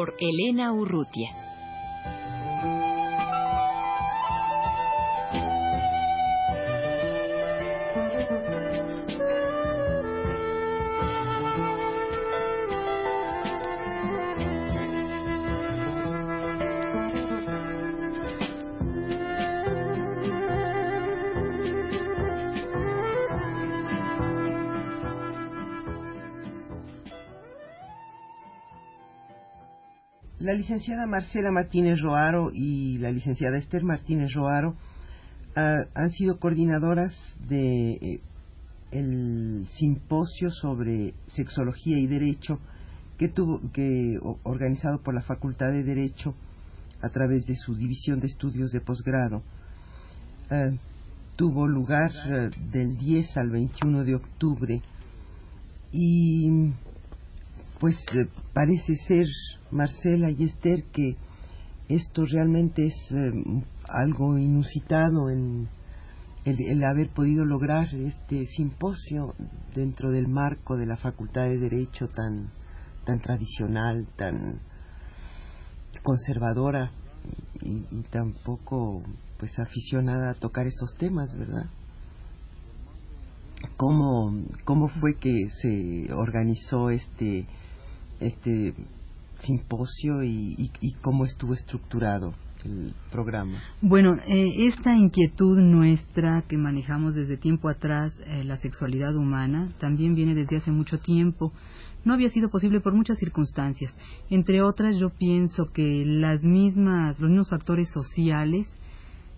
Por Elena Urrutia. La licenciada Marcela Martínez Roaro y la licenciada Esther Martínez Roaro ah, han sido coordinadoras de eh, el simposio sobre sexología y derecho que tuvo que organizado por la Facultad de Derecho a través de su división de estudios de posgrado. Ah, tuvo lugar ah, del 10 al 21 de octubre y pues eh, parece ser, Marcela y Esther, que esto realmente es eh, algo inusitado en el, haber podido lograr este simposio dentro del marco de la Facultad de Derecho tan, tan tradicional, tan conservadora y, y tampoco pues aficionada a tocar estos temas, ¿verdad? ¿Cómo, ¿Cómo fue que se organizó este este simposio y, cómo estuvo estructurado el programa? Bueno, eh, esta inquietud nuestra que manejamos desde tiempo atrás, eh, la sexualidad humana, también viene desde hace mucho tiempo. No había sido posible por muchas circunstancias. Entre otras, yo pienso que las mismas, los mismos factores sociales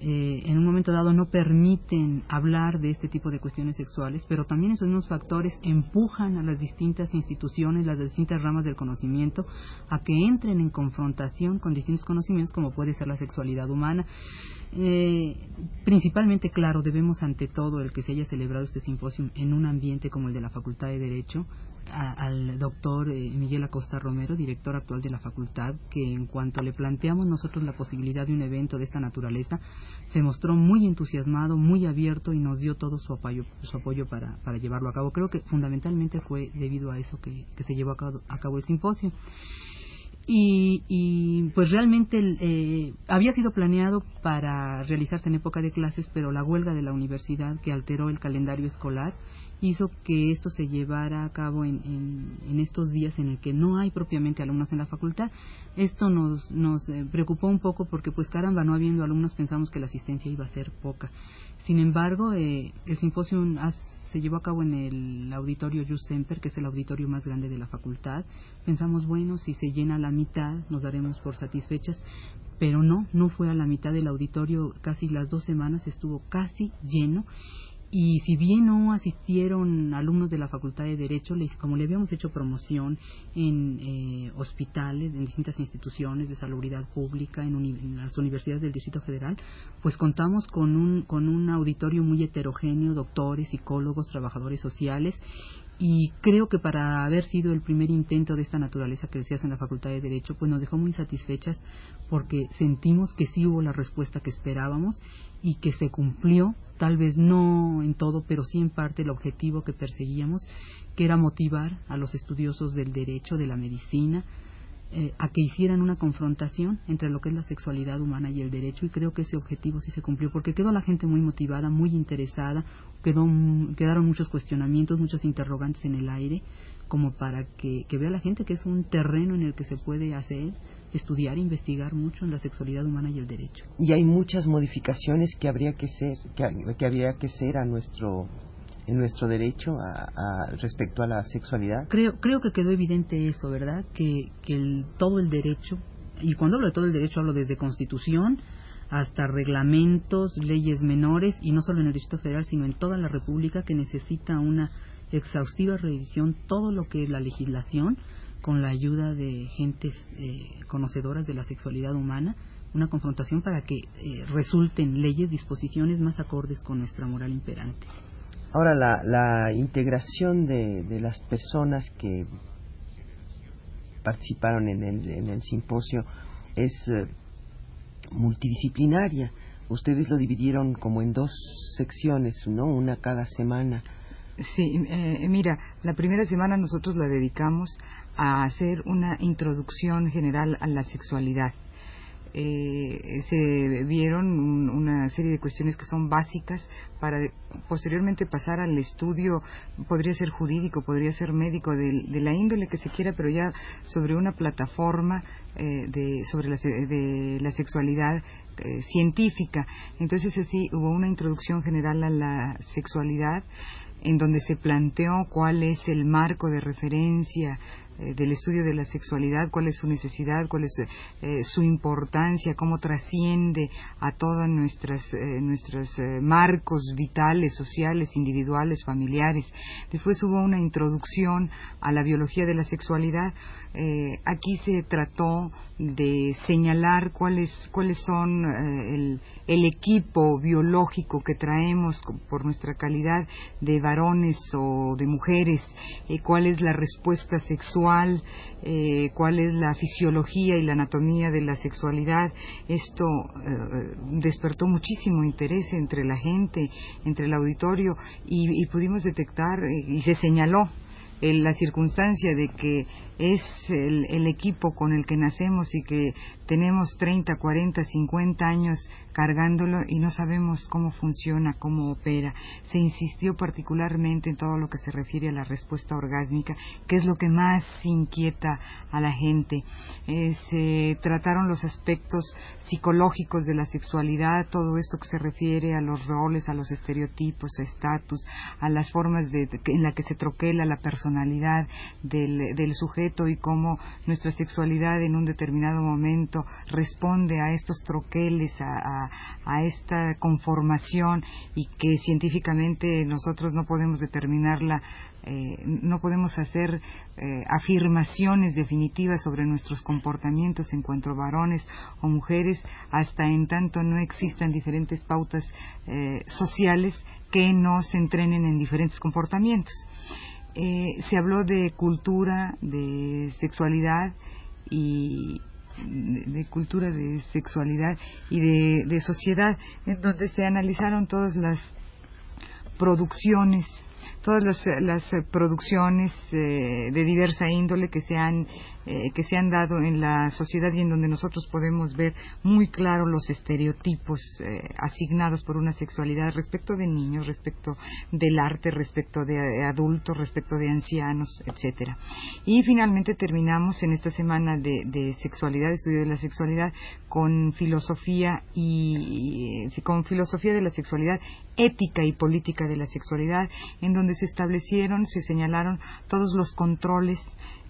eh, en un momento dado no permiten hablar de este tipo de cuestiones sexuales, pero también esos mismos factores empujan a las distintas instituciones, las distintas ramas del conocimiento, a que entren en confrontación con distintos conocimientos como puede ser la sexualidad humana. Eh, principalmente, claro, debemos ante todo el que se haya celebrado este simposio en un ambiente como el de la Facultad de Derecho, al doctor eh, Miguel Acosta Romero, director actual de la facultad, que en cuanto le planteamos nosotros la posibilidad de un evento de esta naturaleza, se mostró muy entusiasmado, muy abierto y nos dio todo su apoyo, su apoyo para, para llevarlo a cabo. Creo que fundamentalmente fue debido a eso que, se llevó a cabo, a cabo el simposio. Y, y, pues realmente eh, había sido planeado para realizarse en época de clases, pero la huelga de la universidad que alteró el calendario escolar hizo que esto se llevara a cabo en, en, estos días en el que no hay propiamente alumnos en la facultad. Esto nos, nos eh, preocupó un poco porque, pues caramba, no habiendo alumnos pensamos que la asistencia iba a ser poca. Sin embargo, eh, el simposio se llevó a cabo en el auditorio Jus Semper, que es el auditorio más grande de la facultad. Pensamos, bueno, si se llena la mitad, nos daremos por satisfechas, pero no, no fue a la mitad del auditorio, casi las dos semanas estuvo casi lleno y si bien no asistieron alumnos de la Facultad de Derecho, como le habíamos hecho promoción en eh, hospitales, en distintas instituciones de salubridad pública, en, las universidades del Distrito Federal, pues contamos con un, con un auditorio muy heterogéneo, doctores, psicólogos, trabajadores sociales, y creo que para haber sido el primer intento de esta naturaleza que hace en la Facultad de Derecho, pues nos dejó muy satisfechas porque sentimos que sí hubo la respuesta que esperábamos y que se cumplió, tal vez no en todo, pero sí en parte el objetivo que perseguíamos, que era motivar a los estudiosos del derecho, de la medicina, eh, a que hicieran una confrontación entre lo que es la sexualidad humana y el derecho y creo que ese objetivo sí se cumplió porque quedó la gente muy motivada, muy interesada, quedó, quedaron muchos cuestionamientos, muchos interrogantes en el aire como para que, vea la gente que es un terreno en el que se puede hacer, estudiar, investigar mucho en la sexualidad humana y el derecho. Y hay muchas modificaciones que habría que ser, que, que habría que ser a nuestro en nuestro derecho a, respecto a la sexualidad? Creo, creo que quedó evidente eso, ¿verdad? Que, que el, todo el derecho, y cuando hablo de todo el derecho hablo desde constitución hasta reglamentos, leyes menores, y no solo en el Distrito Federal, sino en toda la República, que necesita una exhaustiva revisión, todo lo que es la legislación, con la ayuda de gentes eh, conocedoras de la sexualidad humana, una confrontación para que eh, resulten leyes, disposiciones más acordes con nuestra moral imperante. Ahora, la, la integración de, de, las personas que participaron en el, en el simposio es eh, multidisciplinaria. Ustedes lo dividieron como en dos secciones, ¿no? Una cada semana. Sí, eh, mira, la primera semana nosotros la dedicamos a hacer una introducción general a la sexualidad eh, se vieron una serie de cuestiones que son básicas para posteriormente pasar al estudio, podría ser jurídico, podría ser médico, de, la índole que se quiera, pero ya sobre una plataforma eh, de, sobre la, de la sexualidad eh, científica. Entonces así hubo una introducción general a la sexualidad en donde se planteó cuál es el marco de referencia eh, del estudio de la sexualidad, cuál es su necesidad, cuál es eh, su importancia, cómo trasciende a todos nuestros eh, nuestros marcos vitales, sociales, individuales, familiares. Después hubo una introducción a la biología de la sexualidad. aquí se trató de señalar cuáles cuáles son el, el equipo biológico que traemos por nuestra calidad de varones o de mujeres, cuál es la respuesta sexual eh, cuál es la fisiología y la anatomía de la sexualidad. Esto eh, despertó muchísimo interés entre la gente, entre el auditorio y, pudimos detectar eh, y se señaló la circunstancia de que es el, equipo con el que nacemos y que tenemos 30, 40, 50 años cargándolo y no sabemos cómo funciona, cómo opera. Se insistió particularmente en todo lo que se refiere a la respuesta orgásmica, que es lo que más inquieta a la gente. Eh, se trataron los aspectos psicológicos de la sexualidad, todo esto que se refiere a los roles, a los estereotipos, a estatus, a las formas de, en la que se troquela la personalidad del, del sujeto y cómo nuestra sexualidad en un determinado momento responde a estos troqueles, a, esta conformación y que científicamente nosotros no podemos determinarla eh, no podemos hacer eh, afirmaciones definitivas sobre nuestros comportamientos en cuanto a varones o mujeres hasta en tanto no existan diferentes pautas eh, sociales que nos entrenen en diferentes comportamientos. Se habló de cultura, de sexualidad y, de, cultura de sexualidad y de, de sociedad, en donde se analizaron todas las producciones todas las, las producciones eh, de diversa índole que se han eh, que se han dado en la sociedad y en donde nosotros podemos ver muy claro los estereotipos eh, asignados por una sexualidad respecto de niños, respecto del arte, respecto de eh, adultos, respecto de ancianos, etcétera. Y finalmente terminamos en esta semana de, de sexualidad, estudio de la sexualidad, con filosofía y con filosofía de la sexualidad, ética y política de la sexualidad, en donde se establecieron, se señalaron todos los controles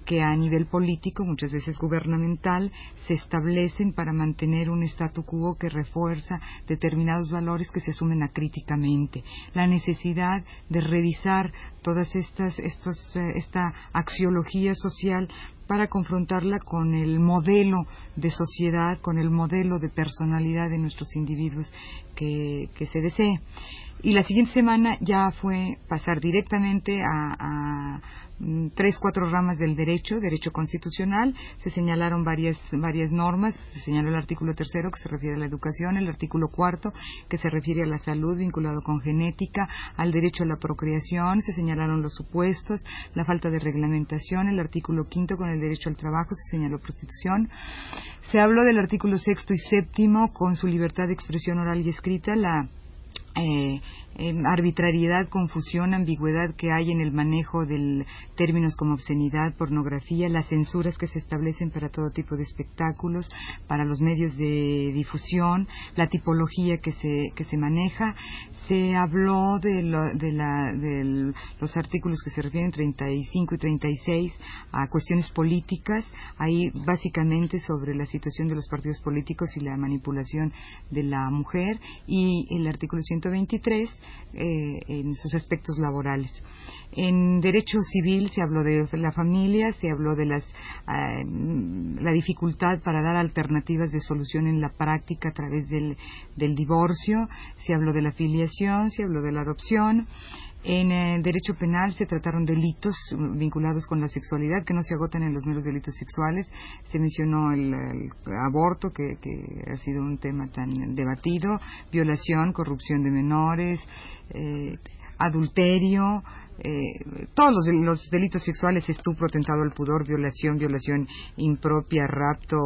que a nivel político, muchas veces gubernamental, se establecen para mantener un statu quo que refuerza determinados valores que se asumen acríticamente. La necesidad de revisar todas estas, estos, eh, esta axiología social para confrontarla con el modelo de sociedad, con el modelo de personalidad de nuestros individuos que, que se desee. Y la siguiente semana ya fue pasar directamente a Mm, tres, cuatro ramas del derecho, derecho constitucional, se señalaron varias, varias normas, se señaló el artículo tercero que se refiere a la educación, el artículo cuarto que se refiere a la salud vinculado con genética, al derecho a la procreación, se señalaron los supuestos, la falta de reglamentación, el artículo quinto con el derecho al trabajo, se señaló prostitución, se habló del artículo sexto y séptimo con su libertad de expresión oral y escrita, la eh, arbitrariedad, confusión, ambigüedad que hay en el manejo de términos como obscenidad, pornografía, las censuras que se establecen para todo tipo de espectáculos, para los medios de difusión, la tipología que se, que se maneja. Se habló de, de, la, de los artículos que se refieren 35 y 36 a cuestiones políticas, ahí básicamente sobre la situación de los partidos políticos y la manipulación de la mujer, y el artículo 123 eh, en sus aspectos laborales. En derecho civil se habló de la familia, se habló de las, ah, la dificultad para dar alternativas de solución en la práctica a través del, del divorcio, se habló de la filiación, se habló de la adopción, en eh, derecho penal se trataron delitos vinculados con la sexualidad que no se agotan en los meros delitos sexuales. Se mencionó el, aborto, que, ha sido un tema tan debatido, violación, corrupción de menores, eh, adulterio, eh, todos los, delitos sexuales, estupro, tentado al pudor, violación, violación impropia, rapto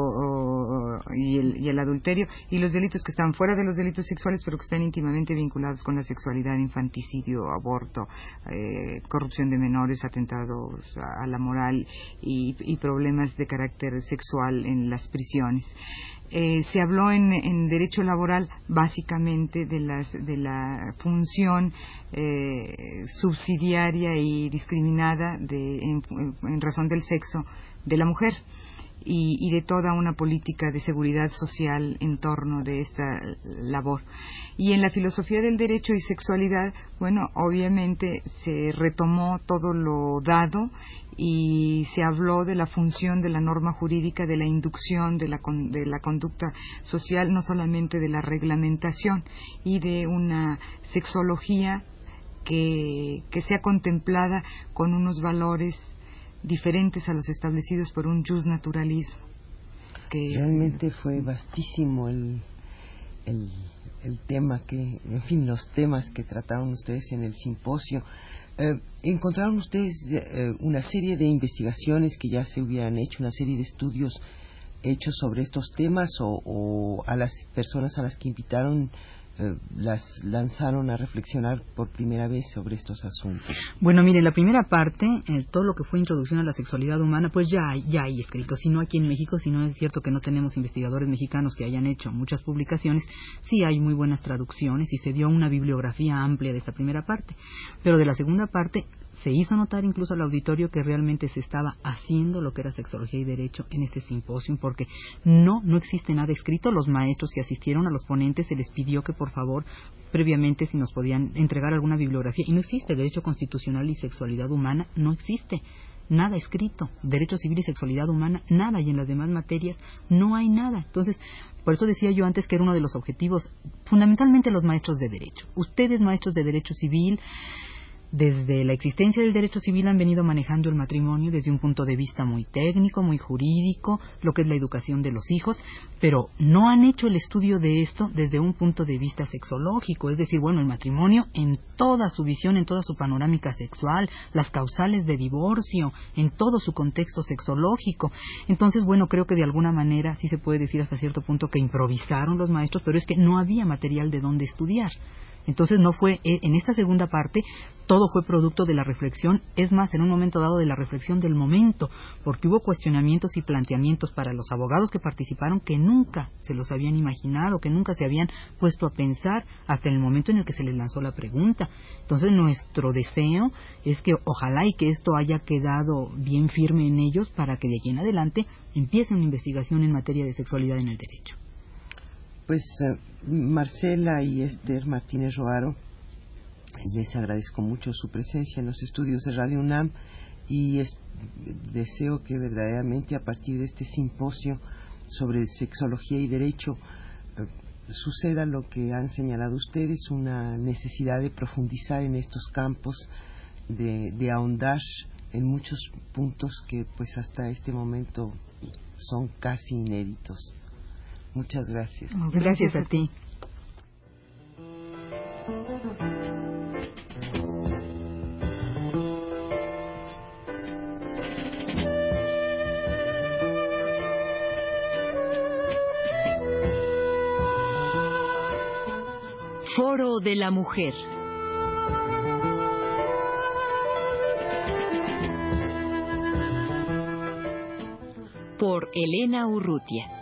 y, el, adulterio, y los delitos que están fuera de los delitos sexuales, pero que están íntimamente vinculados con la sexualidad, infanticidio, aborto, eh, corrupción de menores, atentados a, la moral y problemas de carácter sexual en las prisiones. Eh, se habló en, derecho laboral básicamente de, la función eh, y discriminada en, razón del sexo de la mujer y, de toda una política de seguridad social en torno de esta labor. Y en la filosofía del derecho y sexualidad, bueno, obviamente se retomó todo lo dado y se habló de la función de la norma jurídica, de la inducción de la, de la conducta social, no solamente de la reglamentación y de una sexología que, que sea contemplada con unos valores diferentes a los establecidos por un just naturalismo. Que, Realmente fue vastísimo el, el, el tema que, en fin, los temas que trataron ustedes en el simposio. Eh, ¿Encontraron ustedes eh, una serie de investigaciones que ya se hubieran hecho, una serie de estudios hechos sobre estos temas o a las personas a las que invitaron eh, las lanzaron a reflexionar por primera vez sobre estos asuntos? Bueno, mire, la primera parte, eh, todo lo que fue introducción a la sexualidad humana, pues ya hay, ya hay escrito. Si no aquí en México, si no es cierto que no tenemos investigadores mexicanos que hayan hecho muchas publicaciones, sí hay muy buenas traducciones y se dio una bibliografía amplia de esta primera parte. Pero de la segunda parte, se hizo notar incluso al auditorio que realmente se estaba haciendo lo que era sexología y derecho en este simposio, porque no, no existe nada escrito. Los maestros que asistieron a los ponentes se les pidió que por favor previamente si nos podían entregar alguna bibliografía y no existe derecho constitucional y sexualidad humana, no existe nada escrito, derecho civil y sexualidad humana, nada, y en las demás materias no hay nada. Entonces, por eso decía yo antes que era uno de los objetivos, fundamentalmente los maestros de derecho. Ustedes, maestros de derecho civil, desde la existencia del derecho civil han venido manejando el matrimonio desde un punto de vista muy técnico, muy jurídico, lo que es la educación de los hijos, pero no han hecho el estudio de esto desde un punto de vista sexológico, es decir, bueno, el matrimonio en toda su visión, en toda su panorámica sexual, las causales de divorcio, en todo su contexto sexológico. Entonces, bueno, creo que de alguna manera sí se puede decir hasta cierto punto que improvisaron los maestros, pero es que no había material de dónde estudiar. Entonces no fue, eh, en esta segunda parte, todo fue producto de la reflexión, es más, en un momento dado de la reflexión del momento, porque hubo cuestionamientos y planteamientos para los abogados que participaron que nunca se los habían imaginado, que nunca se habían puesto a pensar hasta el momento en el que se les lanzó la pregunta. Entonces nuestro deseo es que ojalá y que esto haya quedado bien firme en ellos para que de aquí en adelante empiece una investigación en materia de sexualidad en el derecho. Pues eh, Marcela y Esther Martínez Roaro, les agradezco mucho su presencia en los estudios de Radio UNAM y deseo que verdaderamente a partir de este simposio sobre sexología y derecho eh, suceda lo que han señalado ustedes, una necesidad de profundizar en estos campos, de, de ahondar en muchos puntos que pues hasta este momento son casi inéditos. Muchas gracias. Gracias a ti. Foro de la Mujer. Por Elena Urrutia.